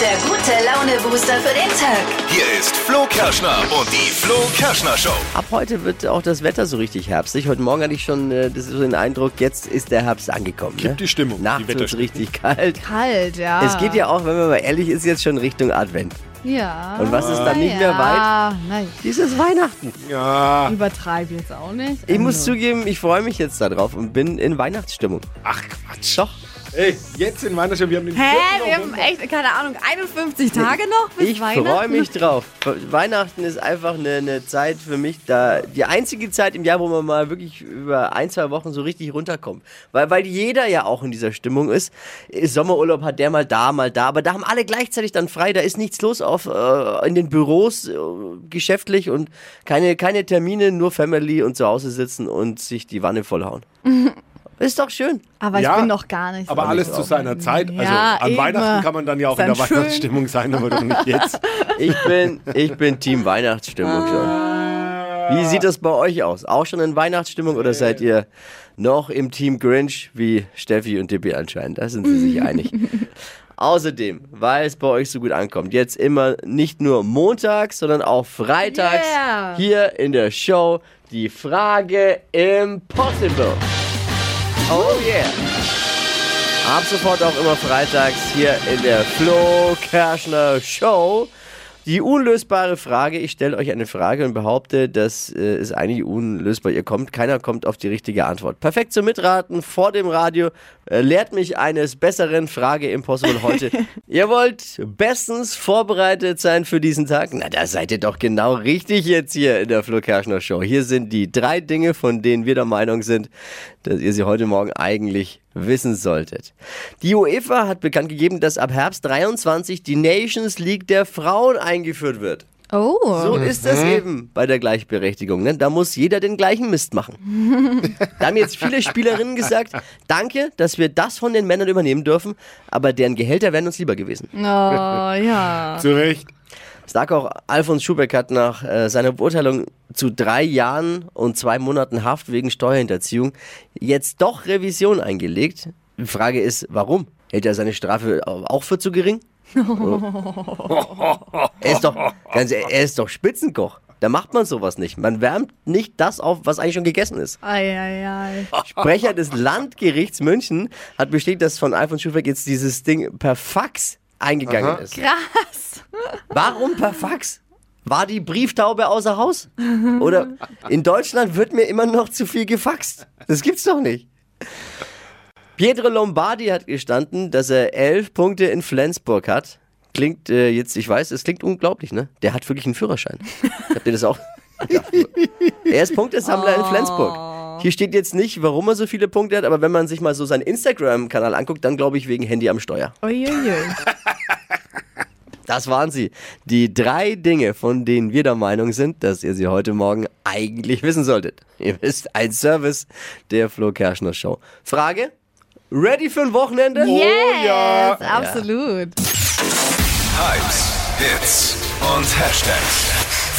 der gute Laune-Booster für den Tag. Hier ist Flo Kerschner und die Flo Kerschner Show. Ab heute wird auch das Wetter so richtig herbstlich. Heute Morgen hatte ich schon äh, das ist so den Eindruck, jetzt ist der Herbst angekommen. Ne? Kippt die Stimmung, Nachts wird es richtig kalt. Kalt, ja. Es geht ja auch, wenn man mal ehrlich ist, jetzt schon Richtung Advent. Ja. Und was ist dann nicht mehr weit? ja. Nein, Dieses Weihnachten. Ja. übertreib jetzt auch nicht. Ich muss Also. zugeben, ich freue mich jetzt darauf und bin in Weihnachtsstimmung. Ach Quatsch. Doch. Ey, jetzt in Weihnachtsstimmung, wir haben den Hä? 4. Wir haben echt, keine Ahnung, 51 Tage noch bis Ich Weihnachten? freue mich drauf. Weihnachten ist einfach eine, eine Zeit für mich, da die einzige Zeit im Jahr, wo man mal wirklich über ein, zwei Wochen so richtig runterkommt. Weil, weil jeder ja auch in dieser Stimmung ist. Sommerurlaub hat der mal da, mal da, aber da haben alle gleichzeitig dann frei. Da ist nichts los auf, äh, in den Büros, äh, geschäftlich und keine, keine Termine, nur Family und zu Hause sitzen und sich die Wanne vollhauen. ist doch schön. Aber ich Ja, bin noch gar nicht. Aber so. alles zu seiner Zeit. Also Ja, an eben. Weihnachten kann man dann ja auch Ist in der dann schön. Weihnachtsstimmung sein, aber doch nicht jetzt. Ich bin, ich bin Team Weihnachtsstimmung schon. Wie sieht das bei euch aus? Auch schon in Weihnachtsstimmung oder seid ihr noch im Team Grinch wie Steffi und Tippi anscheinend? Da sind sie sich einig. Außerdem, weil es bei euch so gut ankommt, jetzt immer nicht nur montags, sondern auch freitags Yeah. hier in der Show die Frage Impossible. Oh yeah. Ab sofort auch immer freitags hier in der Flo Kerschner Show. Die unlösbare Frage, ich stelle euch eine Frage und behaupte, das äh, ist eigentlich unlösbar. Ihr kommt, keiner kommt auf die richtige Antwort. Perfekt zum Mitraten vor dem Radio. Äh, lehrt mich eines besseren Frage Impossible heute. ihr wollt bestens vorbereitet sein für diesen Tag? Na, da seid ihr doch genau richtig jetzt hier in der Flo Kerschner Show. Hier sind die drei Dinge, von denen wir der Meinung sind, dass ihr sie heute Morgen eigentlich wissen solltet. Die UEFA hat bekannt gegeben, dass ab Herbst 23 die Nations League der Frauen eingeführt wird. Oh. So ist das eben bei der Gleichberechtigung. Ne? Da muss jeder den gleichen Mist machen. da haben jetzt viele Spielerinnen gesagt, danke, dass wir das von den Männern übernehmen dürfen, aber deren Gehälter wären uns lieber gewesen. Oh, ja. Zu Recht. Sag auch, Alfons Schubeck hat nach äh, seiner Beurteilung zu drei Jahren und zwei Monaten Haft wegen Steuerhinterziehung jetzt doch Revision eingelegt. Die Frage ist, warum? Hält er seine Strafe auch für zu gering? er, ist doch, ganz, ehrlich, er ist doch Spitzenkoch. Da macht man sowas nicht. Man wärmt nicht das auf, was eigentlich schon gegessen ist. Eieiei. Sprecher des Landgerichts München hat bestätigt, dass von Alfons Schubeck jetzt dieses Ding per Fax eingegangen ist. Krass. Warum per Fax? War die Brieftaube außer Haus? Oder in Deutschland wird mir immer noch zu viel gefaxt. Das gibt's doch nicht. Pietro Lombardi hat gestanden, dass er elf Punkte in Flensburg hat. Klingt äh, jetzt, ich weiß, es klingt unglaublich, ne? Der hat wirklich einen Führerschein. Habt ihr das auch? Er ist Punktesammler in Flensburg. Hier steht jetzt nicht, warum er so viele Punkte hat, aber wenn man sich mal so seinen Instagram-Kanal anguckt, dann glaube ich wegen Handy am Steuer. Uiuiui. Das waren sie. Die drei Dinge, von denen wir der Meinung sind, dass ihr sie heute Morgen eigentlich wissen solltet. Ihr wisst, ein Service der Flo Kerschner Show. Frage? Ready für ein Wochenende? Yes, ja. absolut. Hypes, Hits und Hashtags.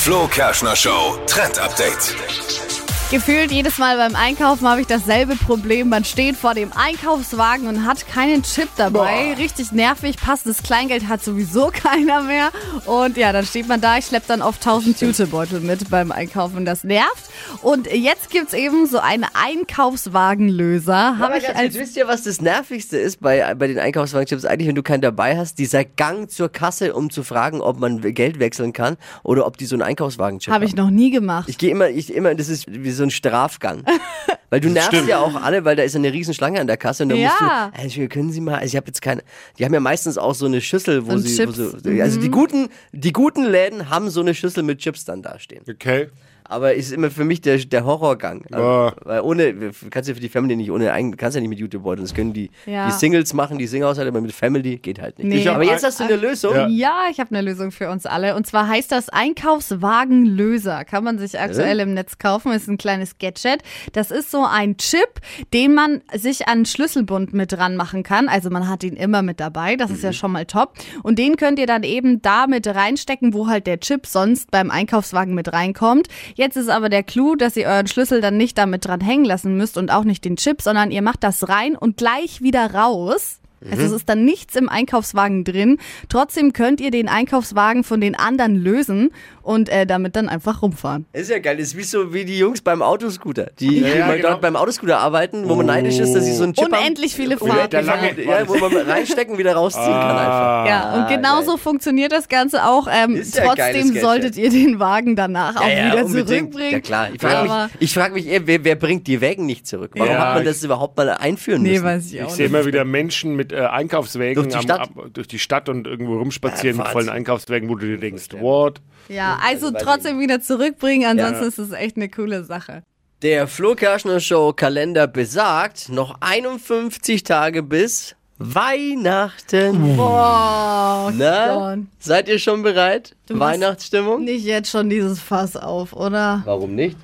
Flo Kerschner Show Trend Update. Gefühlt jedes Mal beim Einkaufen habe ich dasselbe Problem. Man steht vor dem Einkaufswagen und hat keinen Chip dabei. Richtig nervig. Passendes Kleingeld hat sowieso keiner mehr. Und ja, dann steht man da. Ich schleppe dann oft 1000 Jutebeutel mit beim Einkaufen. Das nervt. Und jetzt gibt's eben so einen Einkaufswagenlöser. Habe ich als wisst ihr, was das Nervigste ist bei, bei den Einkaufswagenchips? Eigentlich, wenn du keinen dabei hast, dieser Gang zur Kasse, um zu fragen, ob man Geld wechseln kann oder ob die so einen Einkaufswagenchip habe ich noch nie gemacht. Ich gehe immer, ich immer, das ist wie so ein Strafgang. Weil du nervst Stimmt. ja auch alle, weil da ist eine riesen Schlange an der Kasse und da Ja. musst du, also können Sie mal, also ich habe jetzt keine, die haben ja meistens auch so eine Schüssel, wo Und sie, wo so, also die guten, die guten Läden haben so eine Schüssel mit Chips dann dastehen. Okay. Aber ist immer für mich der, der Horrorgang. Ja. Weil ohne, kannst du für die Family nicht ohne, eigen- kannst ja nicht mit YouTube-Beuteln. Das können die, Ja. die Singles machen, die Singhaushalte, aber mit Family geht halt nicht. Nee. Aber jetzt hast du eine Lösung. Ja. Ja, ich habe eine Lösung für uns alle. Und zwar heißt das Einkaufswagenlöser. Kann man sich aktuell im Netz kaufen. Ist ein kleines Gadget. Das ist so ein Chip, den man sich an Schlüsselbund mit dran machen kann. Also man hat ihn immer mit dabei. Das ist ja schon mal top. Und den könnt ihr dann eben da mit reinstecken, wo halt der Chip sonst beim Einkaufswagen mit reinkommt. Jetzt ist aber der Clou, dass ihr euren Schlüssel dann nicht damit dran hängen lassen müsst und auch nicht den Chip, sondern ihr macht das rein und gleich wieder raus. Also es ist dann nichts im Einkaufswagen drin. Trotzdem könnt ihr den Einkaufswagen von den anderen lösen und äh, damit dann einfach rumfahren. Ist ja geil. Ist wie so wie die Jungs beim Autoscooter, die, Ja, die ja, mal genau. dort beim Autoscooter arbeiten, wo man neidisch ist, dass sie so einen Chip Unendlich viele haben. Fahrten. der lange- Ja, wo man reinstecken und wieder rausziehen kann einfach. Ja, und Ah, genauso geil. funktioniert das Ganze auch. Ähm, ja trotzdem Gadget. solltet ihr den Wagen danach auch wieder unbedingt. zurückbringen. Ja klar. Ich frage mich, ich frag mich eher, wer, wer bringt die Wägen nicht zurück? Warum Ja, hat man ich- das überhaupt mal einführen Nee, müssen? weiß ich Ich auch sehe nicht. immer wieder Menschen mit äh, Einkaufswägen Durch die am- Stadt? Am, durch die Stadt und irgendwo rumspazieren Ja, mit vollen. Einkaufswägen, wo du dir denkst, what? Ja, also ich trotzdem wieder zurückbringen, ansonsten Ja. ist es echt eine coole Sache. Der Flo Kerschner Show Kalender besagt, noch 51 Tage bis Weihnachten. Boah, Na, seid ihr schon bereit? machst- Weihnachtsstimmung? Nicht jetzt schon dieses Fass auf, oder? Warum nicht?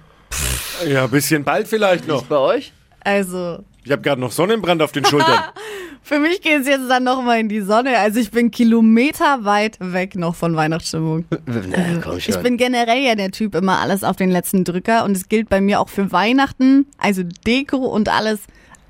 Ja, ein bisschen bald vielleicht noch. Bei euch? Also, Ich habe gerade noch Sonnenbrand auf den Schultern. für mich geht es jetzt dann nochmal in die Sonne. Also ich bin kilometerweit weg noch von Weihnachtsstimmung. Na, komm schon. Ich bin generell ja der Typ immer alles auf den letzten Drücker und es gilt bei mir auch für Weihnachten, also Deko und alles.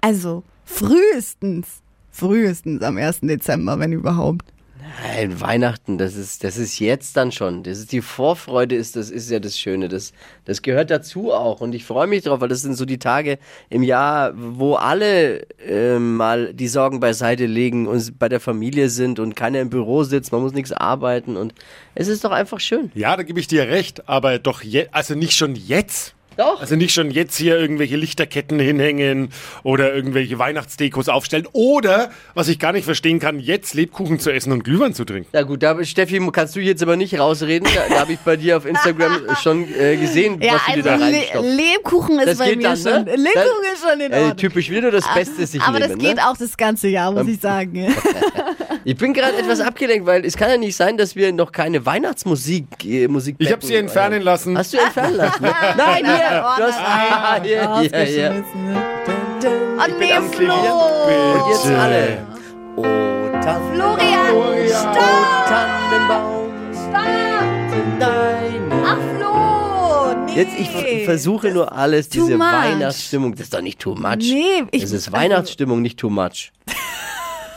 Also frühestens, frühestens am 1. Dezember, wenn überhaupt. Nein, Weihnachten, das ist, das ist jetzt dann schon. Das ist die Vorfreude, ist, das ist ja das Schöne. Das, das gehört dazu auch. Und ich freue mich drauf, weil das sind so die Tage im Jahr, wo alle äh, mal die Sorgen beiseite legen und bei der Familie sind und keiner im Büro sitzt, man muss nichts arbeiten und es ist doch einfach schön. ja, da gebe ich dir recht, aber doch je, also nicht schon jetzt. Doch. Also nicht schon jetzt hier irgendwelche Lichterketten hinhängen oder irgendwelche Weihnachtsdekos aufstellen oder, was ich gar nicht verstehen kann, jetzt Lebkuchen zu essen und Glühwein zu trinken. Na gut, da, Steffi, kannst du jetzt aber nicht rausreden. Da, da habe ich bei dir auf Instagram schon äh, gesehen, Ja, was du dir da also Le reinstopfst. Lebkuchen ist Das bei mir dann, schon. ne? Lebkuchen ist schon in Äh, Ordnung. typisch wieder das Beste sich Aber das nehmen, geht ne? auch das ganze Jahr, muss ich sagen. Ich bin gerade etwas abgelenkt, weil es kann ja nicht sein, dass wir noch keine Weihnachtsmusik äh, Musik Ich habe sie entfernen lassen. Hast du entfernen lassen? Ne? Nein, hier! Du hast, ah, hier, hier, hier. Oh Ich bin am Flo! Und jetzt alle. Oh, Tannen, Florian, oh, stopp! Tannenbaum, Stopp! deine. Ach, Flo! Nee. Jetzt, ich versuche nur alles, diese much. Weihnachtsstimmung. Das ist doch nicht too much. Nee, ich- Das ist Weihnachtsstimmung, nicht too much.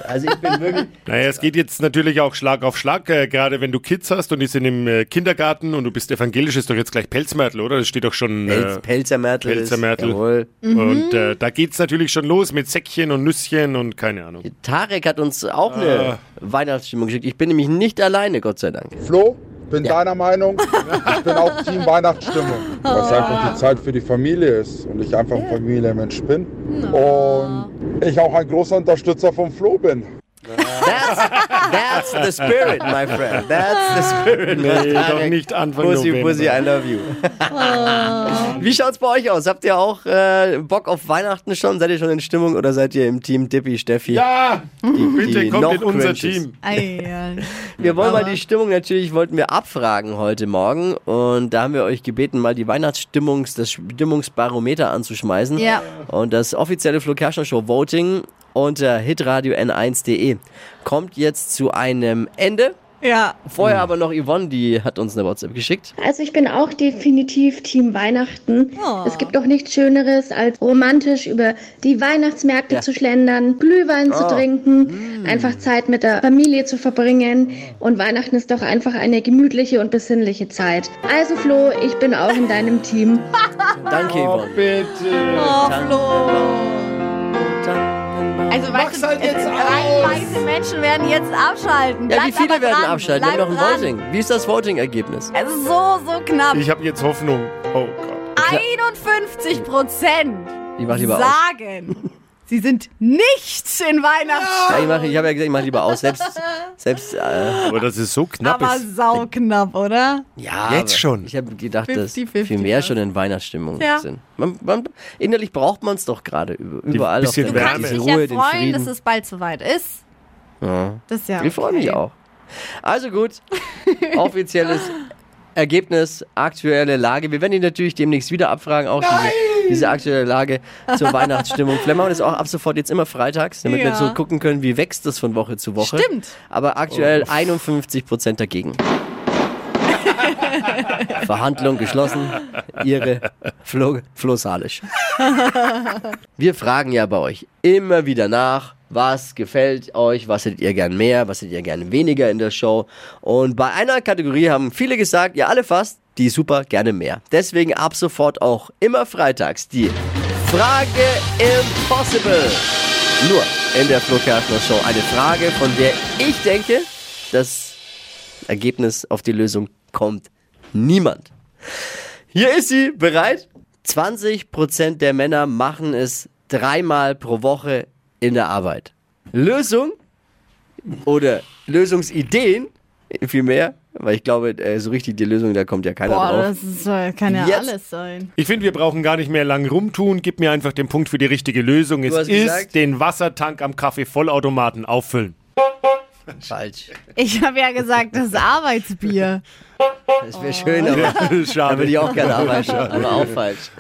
Also ich bin wirklich. Naja, es geht jetzt natürlich auch Schlag auf Schlag, äh, gerade wenn du Kids hast und die sind im äh, Kindergarten und du bist evangelisch, ist doch jetzt gleich Pelzmörtel, oder? Das steht doch schon. Pelz, Äh, Pelzermärtel. ist-. Jawohl. Und äh, da geht's natürlich schon los mit Säckchen und Nüsschen und keine Ahnung. Tarek hat uns auch eine Weihnachtsstimmung geschickt. Ich bin nämlich nicht alleine, Gott sei Dank. Flo, bin deiner Meinung. Ich bin auch Team Weihnachtsstimmung, weil es einfach die Zeit für die Familie ist und ich einfach ein Familienmensch bin. Und ich auch ein großer Unterstützer von Flo bin. That's, that's the spirit, my friend. That's the spirit. Nee, doch nicht Anfang Pussy, November. Pussy, I love you. Wie schaut's bei euch aus? Habt ihr auch äh, Bock auf Weihnachten schon? Seid ihr schon in Stimmung oder seid ihr im Team Dippy, Steffi? Ja, bitte die kommt noch in unser Cringes. Team. Ei, ja. Wir wollen mal die Stimmung natürlich, wollten wir abfragen heute Morgen und da haben wir euch gebeten, mal die Weihnachtsstimmungs, das Stimmungsbarometer anzuschmeißen. Ja. Und das offizielle Flo Kerschner Show Voting unter hitradio n1.de kommt jetzt zu einem Ende. ja. Vorher aber noch Yvonne, die hat uns eine WhatsApp geschickt. Also ich bin auch definitiv Team Weihnachten. Oh. Es gibt doch nichts Schöneres, als romantisch über die Weihnachtsmärkte Ja. zu schlendern, Glühwein zu Oh. trinken, einfach Zeit mit der Familie zu verbringen. Und Weihnachten ist doch einfach eine gemütliche und besinnliche Zeit. Also Flo, ich bin auch in deinem Team. Danke, Yvonne. Bitte. Oh, Flo. Du, halt jetzt aus. Menschen werden jetzt abschalten. Ja, wie Bleibt viele werden dran. abschalten? Wir haben Bleibt noch ein dran. Voting. Wie ist das Voting-Ergebnis? Es ist so, so knapp. Ich habe jetzt Hoffnung. Oh Gott. 51 Prozent Ich mach lieber aus. sagen, sie sind nicht in Weihnachten. Ja, ich mache, ich habe ja gesagt, ich mache lieber aus. Selbst, selbst, äh, Aber das ist so knapp. Aber ist. sauknapp, oder? ja. Jetzt schon. Ich habe gedacht, dass 50-50 viel mehr schon in Weihnachtsstimmung Ja. sind. Man, man, innerlich braucht man es doch gerade über- überall. bisschen auf der Wärme. Kannst Diese dich Ruhe, ja den freuen, dass es bald soweit ist. Ja. Das ist ja Ich freue mich auch. Also gut, offizielles Ergebnis, aktuelle Lage. Wir werden ihn natürlich demnächst wieder abfragen, auch diese, diese aktuelle Lage zur Weihnachtsstimmung. Wir das auch ab sofort jetzt immer freitags, damit wir Ja. so gucken können, wie wächst das von Woche zu Woche. Stimmt. Aber aktuell 51% dagegen. Verhandlung geschlossen. Ihre Flo, Flo Salisch. Wir fragen ja bei euch immer wieder nach, Was gefällt euch? Was hättet ihr gern mehr? Was hättet ihr gern weniger in der Show? Und bei einer Kategorie haben viele gesagt, ja alle fast, die super gerne mehr. Deswegen ab sofort auch immer freitags die Frage Impossible. Nur in der Flo Kerschner Show. Eine Frage, von der ich denke, das Ergebnis auf die Lösung kommt niemand. Hier ist sie, bereit? 20% der Männer machen es dreimal pro Woche in der Arbeit. Lösung oder Lösungsideen, vielmehr, weil ich glaube, äh, so richtig die Lösung, da kommt ja keiner Boah, drauf. das ist, äh, kann ja Jetzt- alles sein. Ich finde, wir brauchen gar nicht mehr lang rumtun. Gib mir einfach den Punkt für die richtige Lösung. Es hast ist gesagt- den Wassertank am Kaffee-Vollautomaten auffüllen. Falsch. Ich habe ja gesagt, das ist Arbeitsbier. Das wäre schön, aber da würde ich auch gerne arbeiten. Aber auch falsch.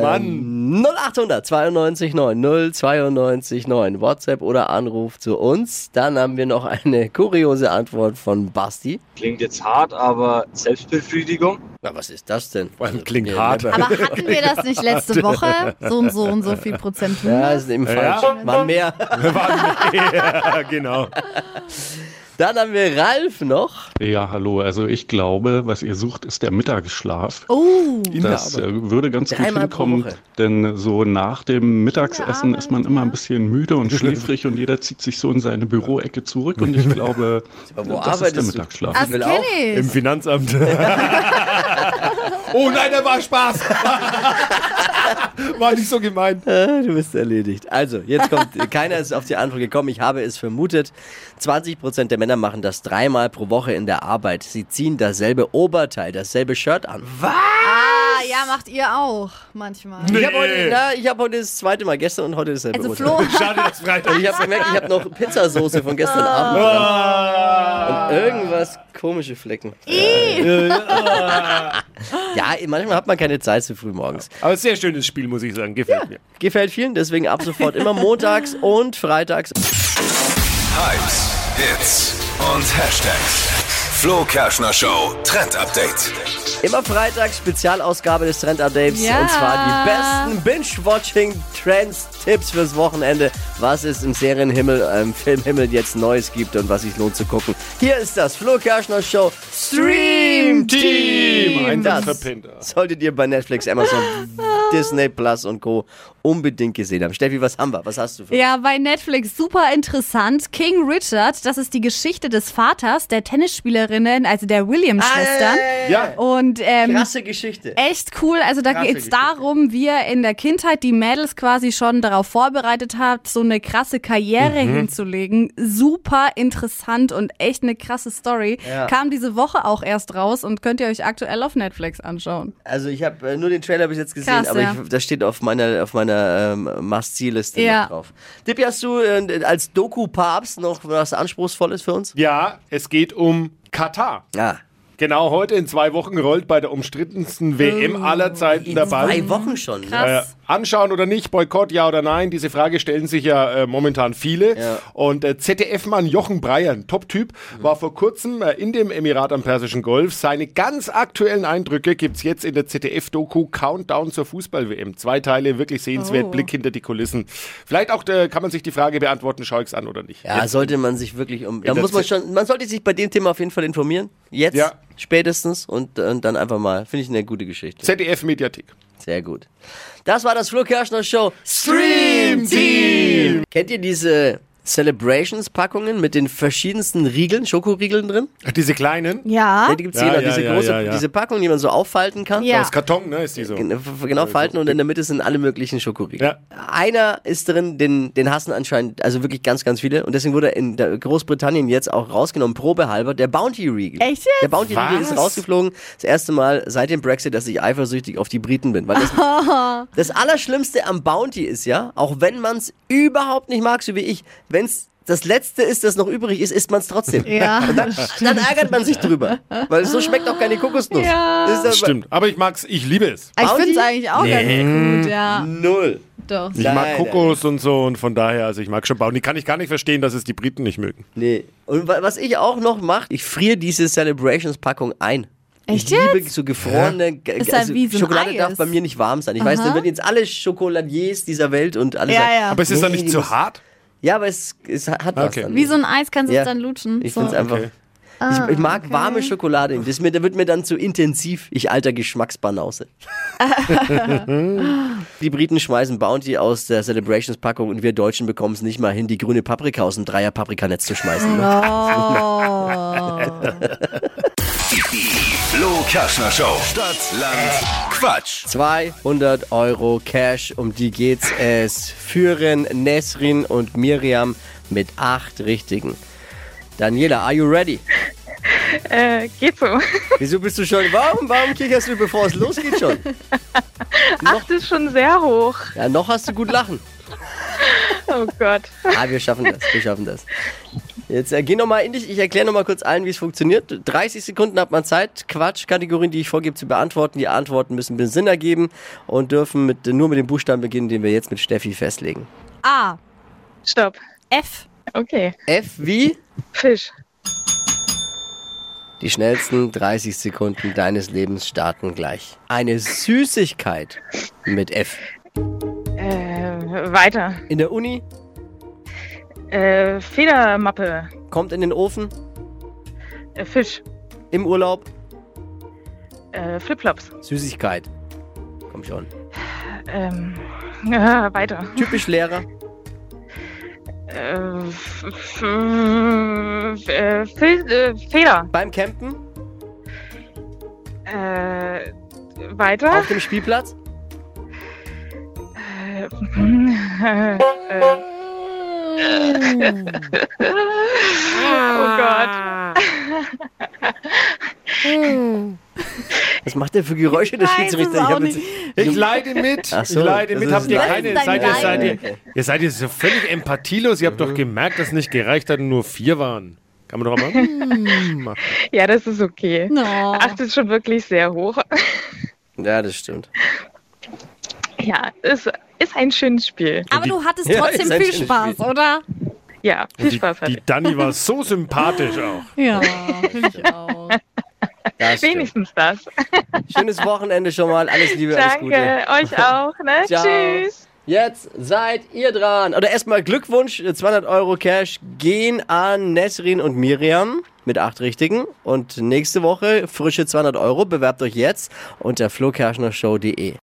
Mann. 0800 92 9 092 9 WhatsApp oder Anruf zu uns. Dann haben wir noch eine kuriose Antwort von Basti. Klingt jetzt hart, aber Selbstbefriedigung. Na, was ist das denn? Vor allem klingt Nee, hart. Aber hatten wir das nicht letzte Woche? So und so und so viel Prozent. Ja, ist eben falsch. Mal mehr. ja, genau. Dann haben wir Ralf noch. Ja, hallo. Also ich glaube, was ihr sucht, ist der Mittagsschlaf. Oh, Das äh, würde ganz gut hinkommen, denn so nach dem Mittagsessen ist man immer ein bisschen müde und schläfrig und jeder zieht sich so in seine Büroecke zurück und ich glaube, wo das ist der? Mittagsschlaf. das will auch Im. Finanzamt. oh nein, der war Spaß. war nicht so gemeint. Ah, Du bist erledigt. Also, jetzt kommt, keiner ist auf die Antwort gekommen. Ich habe es vermutet. 20% der Männer machen das dreimal pro Woche in der Arbeit. Sie ziehen dasselbe Oberteil, dasselbe Shirt an. Ah, ja, macht ihr auch manchmal. Ich habe heute, na, ich hab heute das zweite Mal, gestern und heute dasselbe Also Oberteil. Flo, Schade, dass Freitag. Und ich habe gemerkt, ich habe noch Pizzasoße von gestern Abend dran. Und irgendwas komische Flecken. ja, manchmal hat man keine Zeit zu früh morgens. Aber sehr schönes Spiel, muss ich sagen. Gefällt mir. Gefällt vielen, deswegen ab sofort immer montags und freitags. Hypes, Hits und Hashtags. Flo Kerschner Show Trend Update. Immer freitags Spezialausgabe des Trend Updates. Ja. Und zwar die besten Binge-Watching Trends, Tipps fürs Wochenende. Was es im Serienhimmel, im Filmhimmel jetzt Neues gibt und was sich lohnt zu gucken. Hier ist das Flo Kerschner Show Stream Team. Das solltet ihr bei Netflix, Amazon, Disney Plus und Co. unbedingt gesehen haben. Steffi, was haben wir? Was hast du für ja, bei Netflix super interessant. King Richard, das ist die Geschichte des Vaters der Tennisspielerinnen, also der Williams-Schwestern. Ja. Und ähm, Krasse Geschichte. Echt cool. Also da geht es darum, wie er in der Kindheit die Mädels quasi schon darauf vorbereitet hat, so eine krasse Karriere Mhm. hinzulegen. Super interessant und echt eine krasse Story. Ja. Kam diese Woche auch erst raus und könnt ihr euch aktuell auf Netflix anschauen. Also ich habe äh, nur den Trailer bis jetzt gesehen, Krass, aber ja. ich, das steht auf meiner auf meiner ähm, Must-See-Liste Ja. drauf. Dippi, hast du äh, als Doku-Papst noch was Anspruchsvolles für uns? Ja, es geht um Katar. Ja. Genau, heute in zwei Wochen rollt bei der umstrittensten WM aller Zeiten In der Ball. zwei Wochen schon. Ne? Krass. Äh, anschauen oder nicht, Boykott, ja oder nein, diese Frage stellen sich ja äh, momentan viele. Ja. Und äh, ZDF-Mann Jochen Breyer, ein Top-Typ, war vor kurzem äh, in dem Emirat am Persischen Golf. Seine ganz aktuellen Eindrücke gibt's jetzt in der ZDF-Doku Countdown zur Fußball-WM. Zwei Teile, wirklich sehenswert, Oh. Blick hinter die Kulissen. Vielleicht auch äh, kann man sich die Frage beantworten, schau ich's an oder nicht. Ja, sollte man sich wirklich um. Da muss man schon. Man sollte sich bei dem Thema auf jeden Fall informieren. Jetzt, Ja. Spätestens und, und dann einfach mal. Finde ich eine gute Geschichte. ZDF-Mediathek. Sehr gut. Das war das Flo Kerschner Show Stream Team. Kennt ihr diese Celebrations-Packungen mit den verschiedensten Riegeln, Schokoriegeln drin? Ach, Diese kleinen? Ja. Ja, die gibt's Ja, ja, diese ja, große, ja, ja. diese Packung, die man so auffalten kann. Ja. Aus Karton, ne, ist die so. Gen- Genau, falten und in der Mitte sind alle möglichen Schokoriegel. Ja. Einer ist drin, den, den hassen anscheinend, also wirklich ganz, ganz viele. Und deswegen wurde er in der Großbritannien jetzt auch rausgenommen, probehalber, der Bounty Riegel. Echt jetzt? Der Bounty Riegel ist rausgeflogen. Das erste Mal seit dem Brexit, dass ich eifersüchtig auf die Briten bin. Weil das, das Allerschlimmste am Bounty ist ja, auch wenn man es überhaupt nicht mag, so wie ich, wenn es das Letzte ist, das noch übrig ist, isst man es trotzdem. Ja, Dann ärgert man sich drüber. Weil so schmeckt auch keine Kokosnuss. Ja. Das Stimmt. Aber ich mag's, ich liebe es. ich Bounty? finde es eigentlich auch ganz gut, ja. Null. Doch. Ich mag. Kokos und so und von daher, also ich mag schon bauen. Die kann ich gar nicht verstehen, dass es die Briten nicht mögen. Nee. Und wa- was ich auch noch mache, ich friere diese Celebrations-Packung ein. Echt ich liebe jetzt? so gefrorene ge- Ist halt wie so Schokolade Eis. darf bei mir nicht warm sein. Ich weiß, Aha. dann werden jetzt alle Schokoladiers dieser Welt und alles. Ja, sagen, ja. Aber ist es dann Nee, nicht die zu hart? Ja, aber es, es hat was Okay. dann. Wie so ein Eis kannst du Ja. es dann lutschen. Ich so. finde es einfach. Okay. Ich, ich mag warme Schokolade. Das, mir, da wird mir dann zu intensiv. Ich alter Geschmacksbanause. die Briten schmeißen Bounty aus der Celebrations-Packung und wir Deutschen bekommen es nicht mal hin, die grüne Paprika aus dem Dreier-Paprikanetz zu schmeißen. Ne? Oh. Flo Kerschner Show. Stadt, Land, Quatsch. 200 Euro Cash, um die geht's. Es führen Nesrin und Miriam mit acht Richtigen. Daniela, are you ready? Äh, geht so. Wieso bist du schon? Warum, warum kicherst du, bevor es losgeht schon? Acht ist schon sehr hoch. Ja, noch hast du gut lachen. Oh Gott. Ah, wir schaffen das, wir schaffen das. Jetzt äh, geh nochmal in dich, ich erkläre nochmal kurz allen, wie es funktioniert. 30 Sekunden hat man Zeit, Quatschkategorien, die ich vorgebe, zu beantworten. Die Antworten müssen einen Sinn ergeben und dürfen mit, nur mit dem Buchstaben beginnen, den wir jetzt mit Steffi festlegen. A. Stopp. F. Okay. F wie? Fisch. Die schnellsten 30 Sekunden deines Lebens starten gleich. Eine Süßigkeit mit F. Äh, weiter. In der Uni, Äh, Federmappe. kommt in den Ofen, Äh, Fisch. im Urlaub, Äh, Flipflops. Süßigkeit. Komm schon. Ähm, äh, weiter. Typisch Lehrer, Äh, äh, Fil äh, Feder. beim Campen, Äh, weiter. auf dem Spielplatz, Äh, äh, äh, oh Gott. Was macht der für Geräusche, der Schiedsrichter? es nicht. jetzt- Ich leide mit. So, ich leide mit. Habt ihr keine. Seid ihr, seid ihr, ihr seid ihr so völlig empathielos. Ihr habt Mhm. doch gemerkt, dass nicht gereicht hat und nur vier waren. Kann man doch mal hm, machen. Ja, das ist okay. No. Acht ist schon wirklich sehr hoch. Ja, das stimmt. Ja, ist, ist ein schönes Spiel. Aber du hattest Ja, trotzdem viel Spaß, Spiel. oder? Ja, viel die, Spaß die hatte. Dani war so sympathisch auch. Ja, finde ich auch. Das. Wenigstens das. Schönes Wochenende schon mal. Alles Liebe, alles Gute. Danke, euch auch. Ne? Ciao. Tschüss. Jetzt seid ihr dran. Oder erstmal Glückwunsch. 200 Euro Cash gehen an Nesrin und Miriam mit acht Richtigen. Und nächste Woche frische 200 Euro. Bewerbt euch jetzt unter flokerschnershow.de.